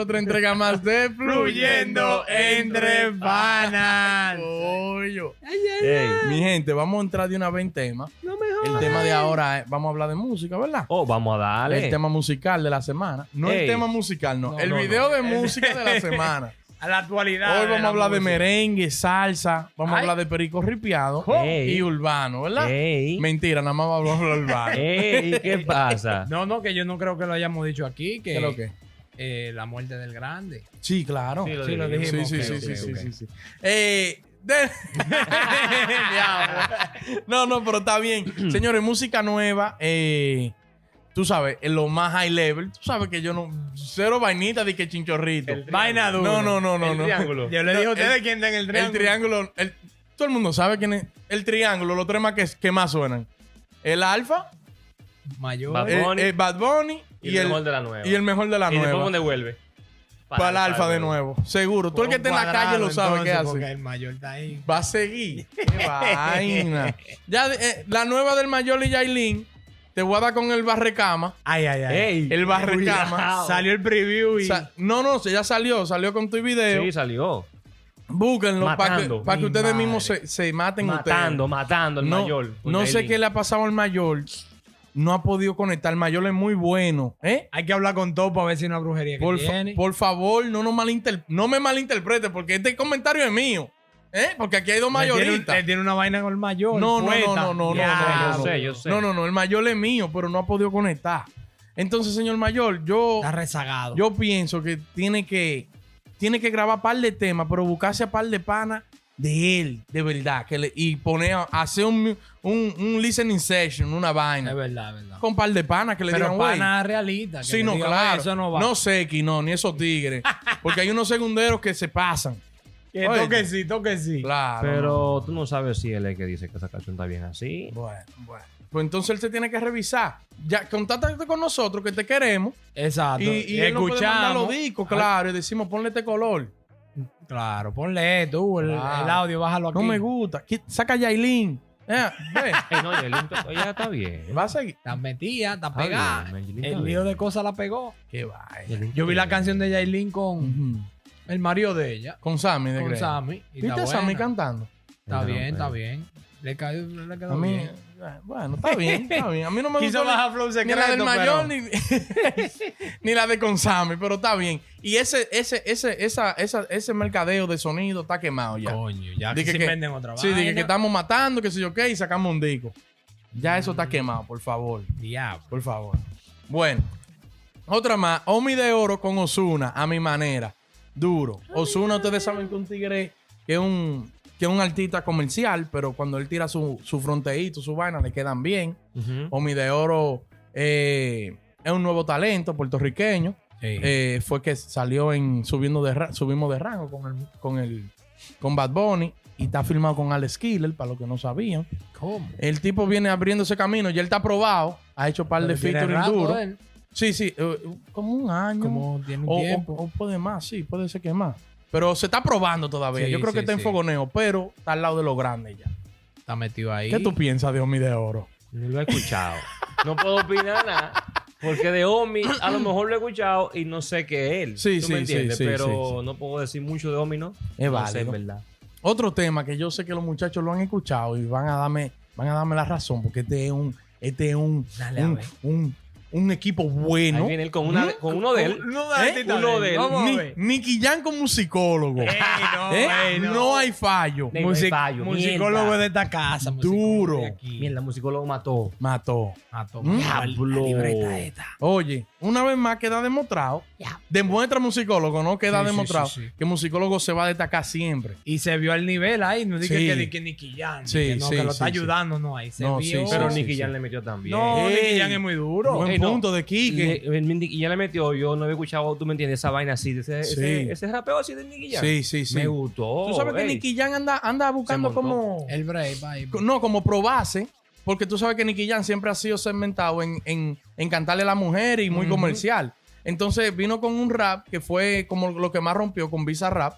otra entrega más de Fluyendo entre Panas. Coño. Mi gente, vamos a entrar de una vez en tema. El tema de ahora es, vamos a hablar de música, ¿verdad? Oh, vamos a darle. El tema musical de la semana. No el tema musical, no. No, el no, video no. de música de la semana. A la actualidad. Hoy vamos a hablar de merengue, salsa, vamos a hablar de perico ripiado Ey. y urbano, ¿verdad? Ey. Mentira, nada más vamos a hablar de urbano. Ey, ¿qué pasa? No, no, que yo no creo que lo hayamos dicho aquí. Que ¿Qué es lo que? Eh, la muerte del grande. Sí, claro. Sí, lo Sí, lo dijimos. Sí, sí, sí, sí, sí, ok. sí, sí. Eh, de- no, no, pero está bien. Señores, música nueva. eh, tú sabes, en lo más high level. Tú sabes que yo no. Cero vainita de que chinchorrito. El Vaina dura. No, no, no, no. El no. triángulo. Yo le No, dije a ustedes el- quién está en el El triángulo. triángulo. el- todo el mundo sabe quién es. El triángulo, los tres más que, que más suenan. El alfa, Mayor. Bad eh, Bunny. eh, Bad Bunny Y, el mejor de la nueva. y el mejor de la y después nueva. donde vuelve. Para el alfa de nuevo. Seguro. Tú el que esté en la calle lo sabe qué Porque hace. el mayor está ahí. Va a seguir. Qué vaina. Ya, eh, la nueva del Mayor y Yailin. Te voy a dar con el barrecama. Ay, ay, ay. Ey, El barrecama. cuidado. Salió el preview y. Sa- no, no, ya salió. Salió con tu video. Sí, salió. Búsquenlo para que, Matando. ustedes madre. mismos se, se maten Matando, ustedes. matando al no, mayor. No sé qué le ha pasado al mayor. No ha podido conectar. El mayor es muy bueno. ¿eh? Hay que hablar con todo para ver si hay una brujería que Por, fa- tiene. por favor, no, nos malinter- no me malinterprete porque este comentario es mío. ¿eh? Porque aquí hay dos tiene, mayoristas. le tiene una vaina con el mayor. No, no, poeta. no, no, no, Ya. no, Yo sé, yo sé. No, no, no. El mayor es mío, pero no ha podido conectar. Entonces, señor mayor, yo, Está rezagado. yo pienso que tiene que tiene que grabar par de temas, pero buscarse a par de panas de él, de verdad, que le- y poner, hacer un, un, un listening session, una Es vaina, verdad, es verdad. con par de panas que le Pero digan, güey. pana realista. que Sí, no, claro. "Güey, Eso no va. No sé, no, ni esos tigres. Porque hay unos segunderos que se pasan. que Oye. toque sí, toque sí. Claro. Pero tú no sabes si él es que dice que esa canción está bien así. Bueno, bueno. Pues entonces él se tiene que revisar. Ya, contáctate con nosotros que te queremos. Exacto. Y, y él nos puede mandar los escuchamos. discos, claro. Y decimos, ponle este color. Claro, ponle tú, el, Claro. el audio, bájalo aquí. No me gusta. Saca a Yailin. Eh, Ey, no, Yailin, ella está bien. va a seguir. Está metida, está Está pegada. bien, el lío de cosas la pegó. Qué. Yailin Yo vi la canción de Yailin con el marido de ella, Con Sammy de con. Sammy. y ¿Viste a Sammy cantando? Está bien, está bien. Le, ca- le quedó A mí, bien. bueno, está bien, está bien. A mí no me Quiso gustó bajar flow ni la del mayor pero- ni, ni la de Consami, pero está bien. Y ese, ese, ese, esa, esa, ese mercadeo de sonido está quemado ya. Coño, ya que que- se venden otra Sí, dije que estamos matando, que sé yo qué, y sacamos un disco. Ya eso está quemado, por favor. Diablo. Por favor. Bueno, otra más. Omi de Oro con Osuna, a mi manera. Duro. Osuna, ustedes saben que un tigre que es un, que es un artista comercial, pero cuando él tira su, su fronteíto, su vaina, le quedan bien. Ujú. Omi de Oro eh, es un nuevo talento puertorriqueño. Eh, fue que salió en subiendo de subimos de rango con el, con el con Bad Bunny y está filmado con Alex Killer, para los que no sabían. ¿Cómo? El tipo viene abriendo ese camino, ya él está aprobado, ha hecho un par de Pero tiene featuring duros. él. Sí, sí, eh, como un año. Como tiene un o, tiempo. o- o puede más, sí, puede ser que más. Pero se está probando todavía. Sí, Yo creo sí, que está en sí. fogoneo, pero está al lado de lo grande ya. Está metido ahí. ¿Qué tú piensas de Omi de Oro? No lo he escuchado. No puedo opinar nada. Porque de Omi a lo mejor lo he escuchado y no sé qué es él. Sí, ¿Tú sí, me sí, entiendes? sí, Pero sí, sí. no puedo decir mucho de Omi, ¿no? Es no válido. verdad. Otro tema que yo sé que los muchachos lo han escuchado y van a darme, van a darme la razón, porque este es un, este es un, Dale a un, ver. un, un equipo bueno. Ahí viene él con, una, con uno de él. Uno ¿Eh? Uno de él. Ni-. Nicky Jam como musicólogo. Ey, no, ¿Eh? ey, no. hay fallo. No hay fallo, musicólogo mierda. de esta casa. Duro. de. Mierda, el musicólogo mató. Mató. Mató. Mm. Diablo. libreta esta. Oye, una vez más queda demostrado, demuestra musicólogo, ¿no? Queda Sí, demostrado sí, sí. que musicólogo se va a destacar siempre. Y se vio el nivel ahí. No dije Sí. que, que Nicky Jam. Sí, que no, sí, que lo está sí. ayudando. No, ahí se No, vio. sí, Pero sí, Nicky sí. Jam le metió también. No. Nicky Jam es muy duro. Punto de Y, Quique. eh, Nicky Jam le metió. Yo no había escuchado, tú me entiendes, esa vaina así. de Ese, Sí. ese, ese rapeo así de Nicky Jam. Sí, sí, sí. Me gustó. Tú sabes que ey. Nicky Jam anda, anda buscando montó. como... El break, bye. No, como probarse. Porque tú sabes que Nicky Jam siempre ha sido segmentado en, en, en cantarle a la mujer y muy comercial. Entonces vino con un rap que fue como lo que más rompió con Visa Rap.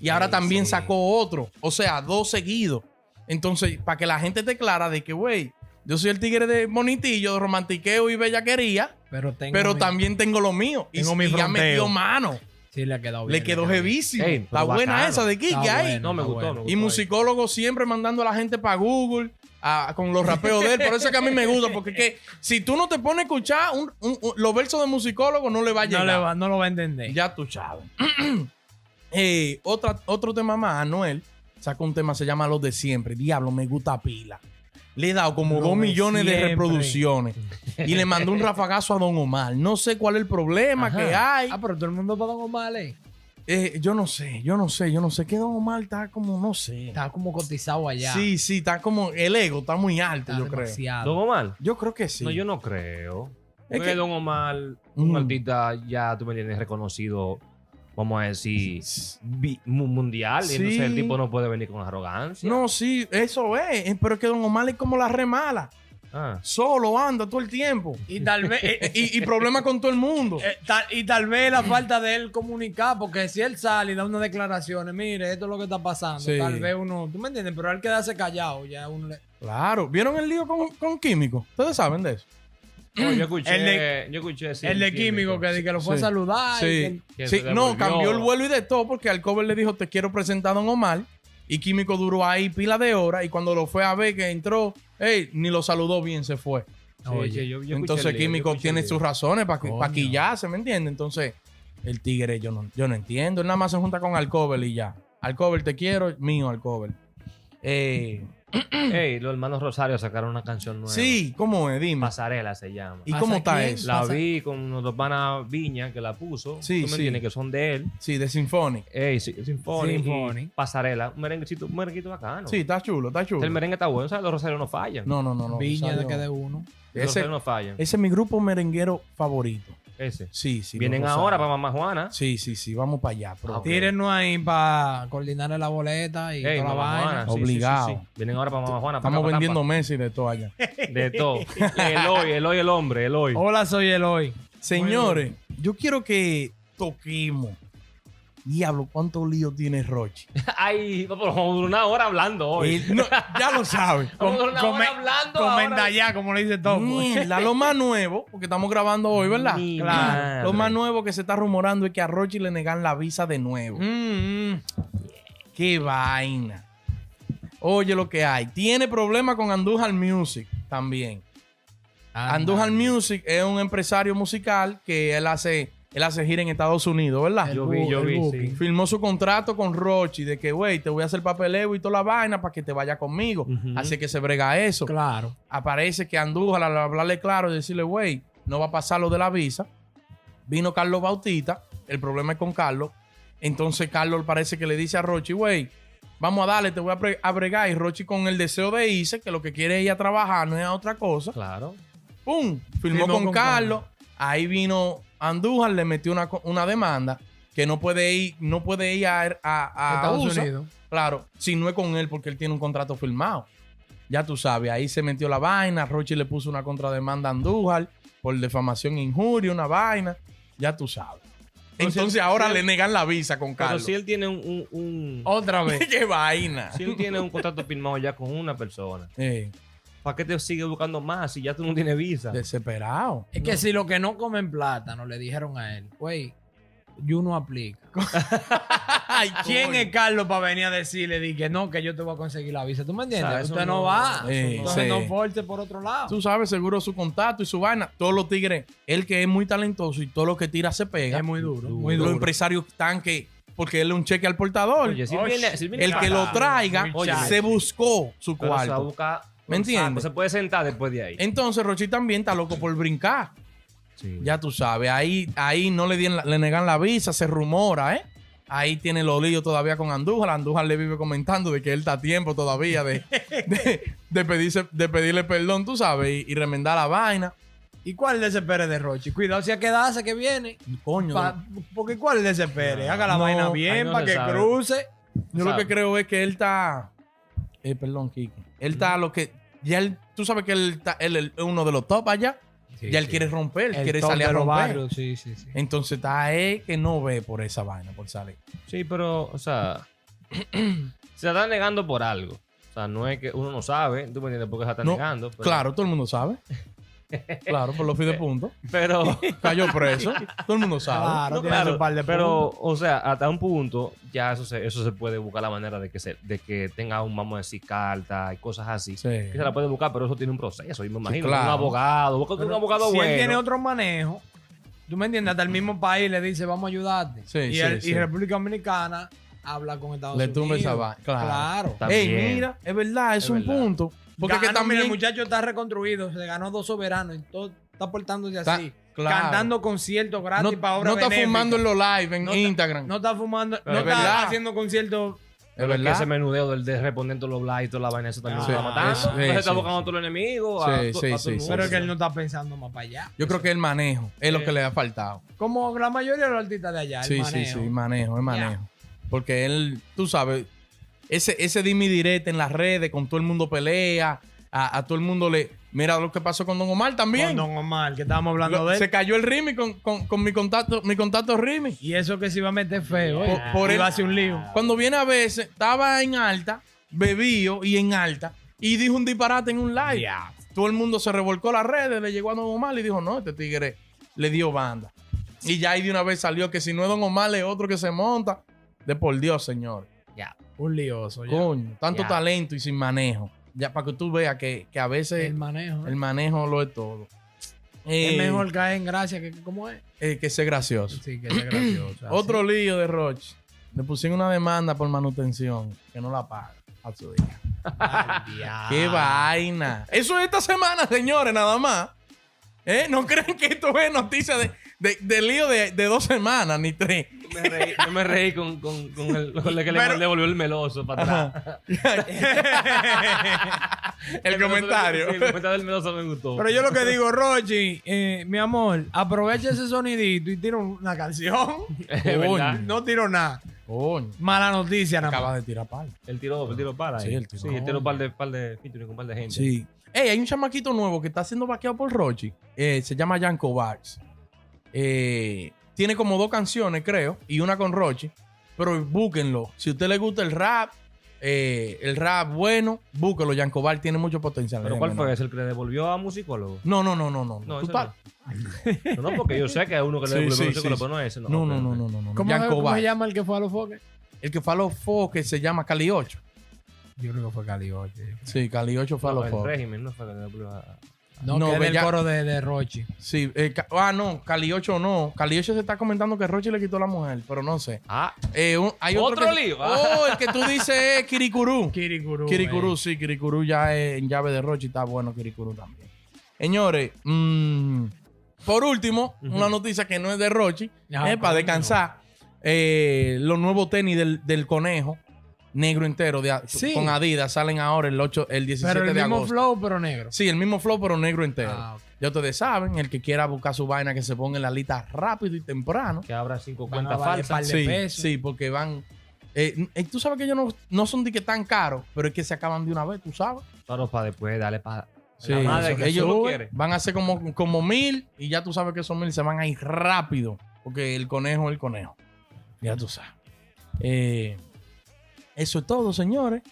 Y ahora Sí, también sí. sacó otro. O sea, dos seguidos. Entonces, para que la gente te clara de que, güey, yo soy el tigre de bonitillo, de romantiqueo y bellaquería. Pero tengo pero mi- también tengo lo mío. Y, Tengo mi y ya metió mano. Sí, le ha quedado bien. Le quedó bien. jevísimo. Ey, Está pero buena bacano. esa de Está ahí. bueno. No, me gustó, bueno. me gustó. Y musicólogo siempre mandando a la gente para Google a- con los rapeos de él. Por eso es que a mí me gusta, porque que si tú no te pones a escuchar un- un- un- los versos de musicólogo, no le va a llegar. No, le va, no lo va a entender. Ya tú sabes. Eh, otra, otro tema más, Anuel sacó un tema, se llama Los de Siempre. Diablo, me gusta pila. Le he dado como dos millones de reproducciones. y le mandó un rafagazo a Don Omar. No sé cuál es el problema Ajá. que hay. Ah, pero todo el mundo para Don Omar, eh. Eh, yo no sé, yo no sé, yo no sé. Que Don Omar está como, no sé. Está como cotizado allá. Sí, sí, está como, el ego está muy alto, Está yo creo. demasiado. ¿Don Omar? Yo creo que sí. No, yo no creo. Es Porque que- Don Omar, un Mm. artista ya, tú me entiendes, reconocido, vamos a decir, mundial. Sí. Entonces el tipo no puede venir con arrogancia. No, sí, eso es. eh, Pero es que Don Omar es como la remala. Ah. Solo anda todo el tiempo. Y tal vez. eh, y, y problemas con todo el mundo. eh, tal- y tal vez la falta de él comunicar, porque si él sale y da unas declaraciones, mire, esto es lo que está pasando, Sí. tal vez uno, ¿tú me entiendes? Pero él quedarse callado, ya uno le... Claro. ¿Vieron el lío con, con Químico? Ustedes saben de eso. Yo escuché, El de- yo escuché, sí, el de sí, químico que, que lo fue Sí. a saludar. Sí. que Sí, no, cambió el vuelo y de todo porque al cover le dijo, te quiero presentar a Don Omar. Y Químico duró ahí pila de horas y cuando lo fue a ver que entró, hey, ni lo saludó bien, se fue. Sí, Oye, yo- yo Entonces el lío, yo Químico tiene sus razones para Coño. quillarse, ¿me entiendes? Entonces, el tigre yo no, yo no entiendo. Él nada más se junta con Alcover y ya. Alcover te quiero, mío Alcover. Eh, Ey, los hermanos Rosario sacaron una canción nueva. sí, ¿cómo es? Dime. Pasarela se llama. ¿Y ¿Pasa cómo está quién? eso? La pasa- vi con unos dos panas Viña que la puso. Sí, ¿Tú me sí. entiendes? Que son de él. Sí, de Symphonic. Ey, sí, Sinfónico. Sinfónico. Pasarela. Un merenguecito, un merenguito bacano. Sí, está chulo, está chulo. El merengue está bueno. ¿Sabes? Los Rosarios no fallan. No, no, no, no. Viña de Rosario- que de uno. Los Ese, Rosarios no fallan. ese es mi grupo merenguero favorito. Ese. Sí, sí. Vienen ahora para Mamá Juana. Sí, sí, sí, vamos para allá. pero- Ah, ok. Tírennos ahí para coordinarle la boleta y Ey, toda la vaina. Sí, Obligado. sí, sí. Vienen ahora para Mamá Juana. para Estamos para vendiendo. Messi de todo allá. De todo. Eloy, Eloy el hombre, Eloy. Hola, soy Eloy. Señores, yo quiero que toquemos. Diablo, ¿cuántos líos tiene Rochi? Ay, vamos una hora hablando hoy. Eh, no, ya lo sabe. Vamos a durar una hora hablando Comenta ya, como le dice todo. Mierda, lo más nuevo, porque estamos grabando hoy, ¿verdad? Mi Claro. madre. Lo más nuevo que se está rumorando es que a Rochi le negan la visa de nuevo. Mm, mm. Qué vaina. Oye lo que hay. Tiene problemas con Andújar Music también. Andújar Music es un empresario musical que él hace, él hace gira en Estados Unidos, ¿verdad? Yo El vi, yo vi, sí. Firmó su contrato con Rochi de que, güey, te voy a hacer papeleo y toda la vaina para que te vaya conmigo. Así que se brega eso. Claro. Aparece que Andújar, al hablarle claro y decirle, güey, no va a pasar lo de la visa. Vino Carlos Bautista. El problema es con Carlos. Entonces Carlos parece que le dice a Rochi, güey, vamos a darle, te voy a, bregar. Y Rochi con el deseo de irse, que lo que quiere es ir a trabajar, no es a otra cosa. Claro. ¡Pum! Firmó Firmó con, con Carlos. Ahí vino Andújar, le metió una, una demanda que no puede ir, no puede ir a, a- a Estados USA. Unidos. Claro, si no es con él porque él tiene un contrato firmado. Ya tú sabes, ahí se metió la vaina. Rochi le puso una contrademanda a Andújar por defamación e injuria, una vaina. Ya tú sabes. Pero Entonces ahora si él- le negan la visa con Pero Carlos. si él tiene un, un, un- Otra vez. ¡Qué vaina! si él tiene un contrato firmado ya con una persona, Eh, ¿para qué te sigue buscando más si ya tú no tienes visa? desesperado. Es que si lo que no comen plátano le dijeron a él, güey, yo no aplica. Ay, ¿Quién coño. es Carlos para venir a decirle di que no, que yo te voy a conseguir la visa? ¿Tú me entiendes? O sea, eso Usted no, no- va. eso Eh, Entonces sí. no force por otro lado. Tú sabes, seguro su contacto y su vaina. Todos los tigres, él que es muy talentoso y todo lo que tira se pega. es muy duro. Duro. Muy los duro. empresarios están que, porque él es un cheque al portador. Oye, si él Oye, viene, si él viene el que lo traiga Oye, se buscó su pero se va a cuarto. ¿Me entiendes? Se puede sentar después de ahí. Entonces Rochi también está loco por brincar. Sí. Ya tú sabes, ahí, ahí no le, la- le negan la visa, se rumora, ¿eh? Ahí tiene los líos todavía con Andújar. Andújar le vive comentando de que él está a tiempo todavía de, de, de pedirse, de pedirle perdón, tú sabes, y, y remendar la vaina. ¿Y cuál desespere de Rochi? Cuidado si a quedarse que viene. Coño, Pa- porque ¿cuál desespere? Haga la No, vaina bien no para que sabe. cruce. yo lo sabe. que creo es que él está. Eh, perdón, Kike. Él está lo que. Ya él, tú sabes que él, está, él es uno de los top allá. ya él quiere romper, él El quiere salir a romper. barrios, sí, sí, sí. Entonces está él que no ve por esa vaina, por salir. Sí, pero, o sea, se está negando por algo. O sea, no es que uno no sabe, tú me entiendes por qué se está No, negando. pero Claro, todo el mundo sabe. Claro, por los de punto. Pero, Cayó preso. Todo el mundo sabe. Claro, no, tiene claro, su par de pero, o sea, hasta un punto, ya eso se, eso se puede buscar la manera de que se, de que tenga un, vamos a decir, carta y cosas así. Sí. Que se la puede buscar, pero eso tiene un proceso. Y me imagino, claro. un abogado, busca un abogado si bueno. él tiene otro manejo, tú me entiendes, hasta el mismo país le dice, vamos a ayudarte. Sí, y, sí, el- sí. y República Dominicana habla con Estados Le Unidos. tumba esa vaina. Claro. Claro. También. Ey, mira, es verdad, es, Es un verdad. punto. Porque que también. mira, el muchacho está reconstruido, se ganó dos soberanos y todo está portándose Está- así. claro. Cantando conciertos gratis no, para obras no está benéficas. fumando en los live en No está- Instagram. No está fumando, Pero no es está verdad. haciendo conciertos. es que verdad. ese menudeo del de responder todos los likes y toda la vaina, eso también Ah, se está matando. eso, Entonces sí, está sí, buscando a sí. todos los enemigos. a Sí, to- sí, a todo sí, el sí. mundo. Pero es que él no está pensando más para allá. Yo creo que el manejo es lo Sí. que le ha faltado. Como la mayoría de los artistas de allá, el Sí, sí, manejo. sí, manejo, es manejo. Porque él, tú sabes, ese, ese dime direte en las redes, con todo el mundo pelea, a, a todo el mundo le. Mira lo que pasó con Don Omar también. Con Don Omar, que estábamos hablando Lo- de él. se cayó el Rimi con, con, con mi contacto, mi contacto Rimi. Y eso que se iba a meter feo. Por- ¿eh? por iba él- a hacer un lío. Cuando viene a veces, estaba en alta, bebío y en alta, y dijo un disparate en un live. Todo el mundo se revolcó las redes, le llegó a Don Omar y dijo, no, este tigre le dio banda. Y ya ahí de una vez salió que si no es Don Omar, es otro que se monta. De por Dios, señor. Ya. Un lioso. ya. Coño, tanto Ya. talento y sin manejo. Ya para que tú veas que, que a veces El manejo. el manejo lo es todo. es Eh, mejor caer en gracia que ¿cómo es? eh, que ser gracioso. Sí, que es gracioso. Otro lío de Roche. Le pusieron una demanda por manutención que no la paga a su hija. ¡Qué vaina! Eso es esta semana, señores, nada más. ¿Eh? No creen que esto es noticia de, de, de lío de, de dos semanas, ni tres. Me reí, yo me reí con, con, con el, con el que le devolvió el meloso para atrás. El comentario. El comentario del meloso me gustó. Pero yo lo que digo, Rochi, eh, mi amor, aprovecha ese sonidito y tira una canción. No tiro nada. Coño. Mala noticia, nada Acaba de tirar palo. El tiro, el tiro para. Sí, ahí. el tiro. Sí, el tiro par de, par de featuring con un par de gente. Sí. Ey, hay un chamaquito nuevo que está siendo vaqueado por Rochi. Eh, se llama Janko Bax. Eh, tiene como dos canciones, creo, y una con Rochi. Pero búsquenlo. Si a usted le gusta el rap, eh, el rap bueno, búsquenlo. Janko Bax tiene mucho potencial. ¿Pero cuál fue ese? ¿El que le devolvió a musicólogo? No, no, no, no, no. No, ese estás- No, no, porque yo sé que hay uno que le Sí, devolvió sí, a musicólogo, sí, pero no es ese. No, No, no, no, no, no, no. ¿Cómo, se llama el que fue a los foques? El que fue a los foques se llama Cali 8. Yo creo que fue Cali 8. Sí, Cali 8 fue a No, los el foques. régimen no fue que le devolvió a... No, No, que ya- coro de, de Rochi. Sí, eh, ah, no, Cali 8 no. Cali 8 se está comentando que Rochi le quitó a la mujer, pero no sé. Ah, Eh, un- hay ¿Otro otro que- lío? Oh, el que tú dices es Kirikuru. Kirikuru. Kirikuru, eh. sí, Kirikuru ya es en llave de Rochi, está bueno Kirikuru también. Señores, mm, por último, una noticia que no es de Rochi, Ah, para descansar. Eh, los nuevos tenis del, del conejo, negro entero, de, Sí. con Adidas, salen ahora el 8, el 17 Pero el de mismo agosto. flow, pero negro. Sí, el mismo flow, pero negro entero. Ah. Ya ustedes saben, el que quiera buscar su vaina, que se ponga en la lista rápido y temprano. que abra cinco cuentas falsas. Sí, pesos. sí, porque van. eh, eh, tú sabes que ellos no, no son de que tan caros, pero es que se acaban de una vez, tú sabes. Pero para después, dale para... Sí, la madre eso- que ellos quiere. van a hacer como, como mil y ya tú sabes que esos mil se van a ir rápido, porque el conejo es el conejo. Ya tú sabes. Eh, eso es todo, señores.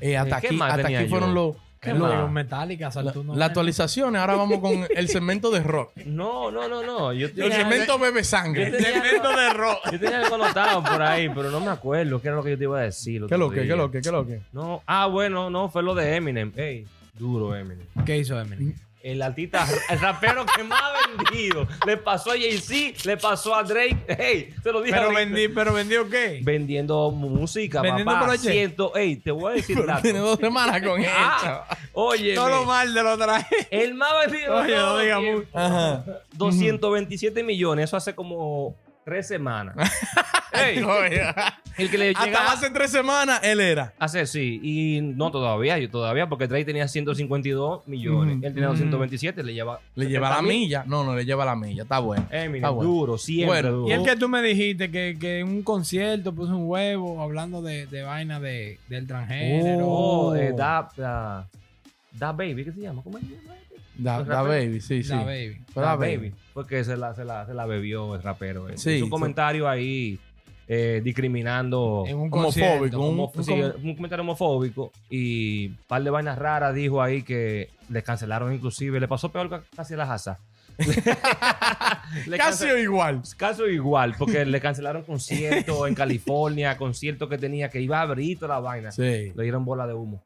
Eh, hasta ¿qué aquí, hasta aquí fueron yo? los, ¿Qué los- más? Metallica, la- menos. actualizaciones. Ahora vamos con el segmento de rock. No, no, no, no. Yo El segmento bebe sangre. Tenía- Segmento de rock. yo tenía algo anotado por ahí, pero no me acuerdo qué era lo que yo te iba a decir. el ¿Qué lo que? ¿Qué lo que? ¿Qué lo que? No, ah, bueno, no, fue lo de Eminem. Ey, duro Eminem. ¿Qué hizo Eminem? El artista, el rapero que más ha vendido. Le pasó a Jay-Z, le pasó a Drake. Hey, se lo dije Pero ahorita. vendí, pero vendió qué? Vendiendo música, Vendiendo papá. Ciento, ey, te voy a decir dato. tiene dos semanas con Ah, oye, Todo lo mal de lo traje. el más vendido. Oye, no diga mucho. Ajá. 227 millones, eso hace como tres semanas. Ey, el que le Hasta hace tres semanas él era. hace sí, y no todavía, yo todavía, porque Drake tenía 152 millones, Ujú. él tenía 227, le lleva. Le lleva la 70 mil. milla. No, no, le lleva la milla. Está bueno. Eminem, Está bueno. duro, siempre Bueno, duro. Y el que tú me dijiste que, que en un concierto puso un huevo hablando de, de vaina de, del transgénero. Oh, eh, da, da, da Baby, ¿qué se llama? ¿Cómo es? Da, baby, sí, sí. Da baby. Fue Da Da baby. baby. Porque se la, se la, se la bebió el rapero. eh. Sí, Hizo un sí. comentario ahí eh, discriminando. En un Homofóbico, un- homo- sí, un comentario homofóbico y un par de vainas raras dijo ahí que le cancelaron inclusive. Le pasó peor que casi a la Haza. Casi igual. Caso igual, porque le cancelaron concierto en California, concierto que tenía que iba a abrir toda la vaina. Sí. Le dieron bola de humo.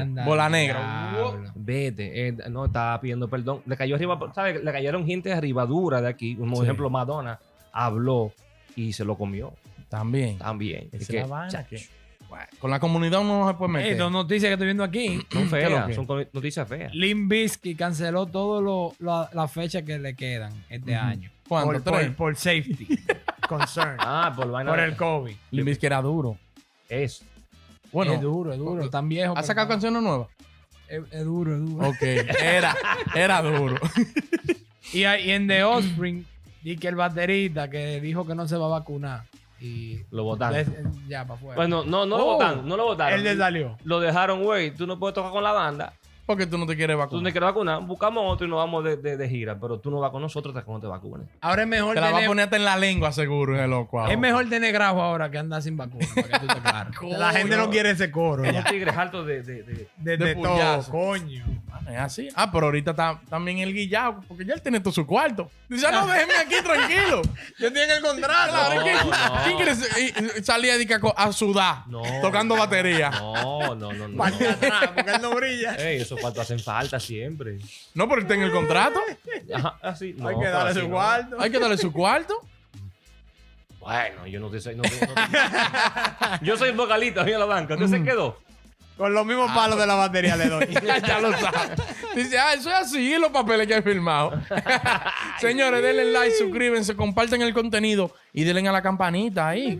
Anda, Bola negra. diablo. Vete, eh, no estaba pidiendo perdón. Le cayó arriba, ¿sabes? Le cayeron gente arriba dura de aquí. Como Sí. ejemplo, Madonna habló y se lo comió También. también. Es que, la vaina chacho, que- Bueno, con la comunidad uno no se puede meter. dos noticias que estoy viendo aquí. son ¿Qué es lo feas, son noticias feas. Lim Bisky canceló todas las fechas que le quedan este año. ¿Cuánto? Por, ¿Tres? por, por safety. Concern. Ah, por vaina por de- el COVID. Que era duro. Eso. Bueno, es duro, es duro. Tan viejo. ¿ha sacado canciones nuevas? Es, es duro, es duro. Ok, era, era duro. Y, hay- y en The Offspring, di que el baterista que dijo que no se va a vacunar. Y Lo botaron. des- ya, para afuera. Bueno, no, no lo Oh. votaron, no lo votaron. Él le salió. Lo dejaron, güey. Tú no puedes tocar con la banda. Porque tú no te quieres Tú no vacunar. te quieres vacunar. Buscamos otro y nos vamos de, de- de gira. Pero tú no vas con nosotros hasta que no te vacunes. Ahora es mejor Te la va a tener, poner hasta en la lengua, seguro, en el loco. ahora. es mejor tener grajo ahora que andar sin vacuna. Para que tú te. La gente no quiere ese coro Unos ya. tigres altos de, de, de- De, de de todo, puyazo. coño. Ah, Es así. Ah, pero ahorita está también el guillado, porque ya él tiene todo su cuarto. Dice, ah, no, déjeme aquí tranquilo. Yo tengo el contrato. Claro, No, ¿quién, no. quién quiere salir a, a sudar No. tocando batería? No, no, no, no. Atrás, porque él no brilla. Ey, esos cuartos hacen falta siempre. No, pero él está en el contrato. Ajá, así. No, Hay que darle así su no. cuarto. Hay que darle su cuarto. Bueno, yo no te soy. no te- no te- yo soy vocalista en la banca. ¿Usted se quedó? Con los mismos palos de la batería le doy. ya lo sabe. Dice, ah, eso es así, los papeles que he firmado. Señores, denle like, suscríbanse, compartan el contenido y denle a la campanita ahí.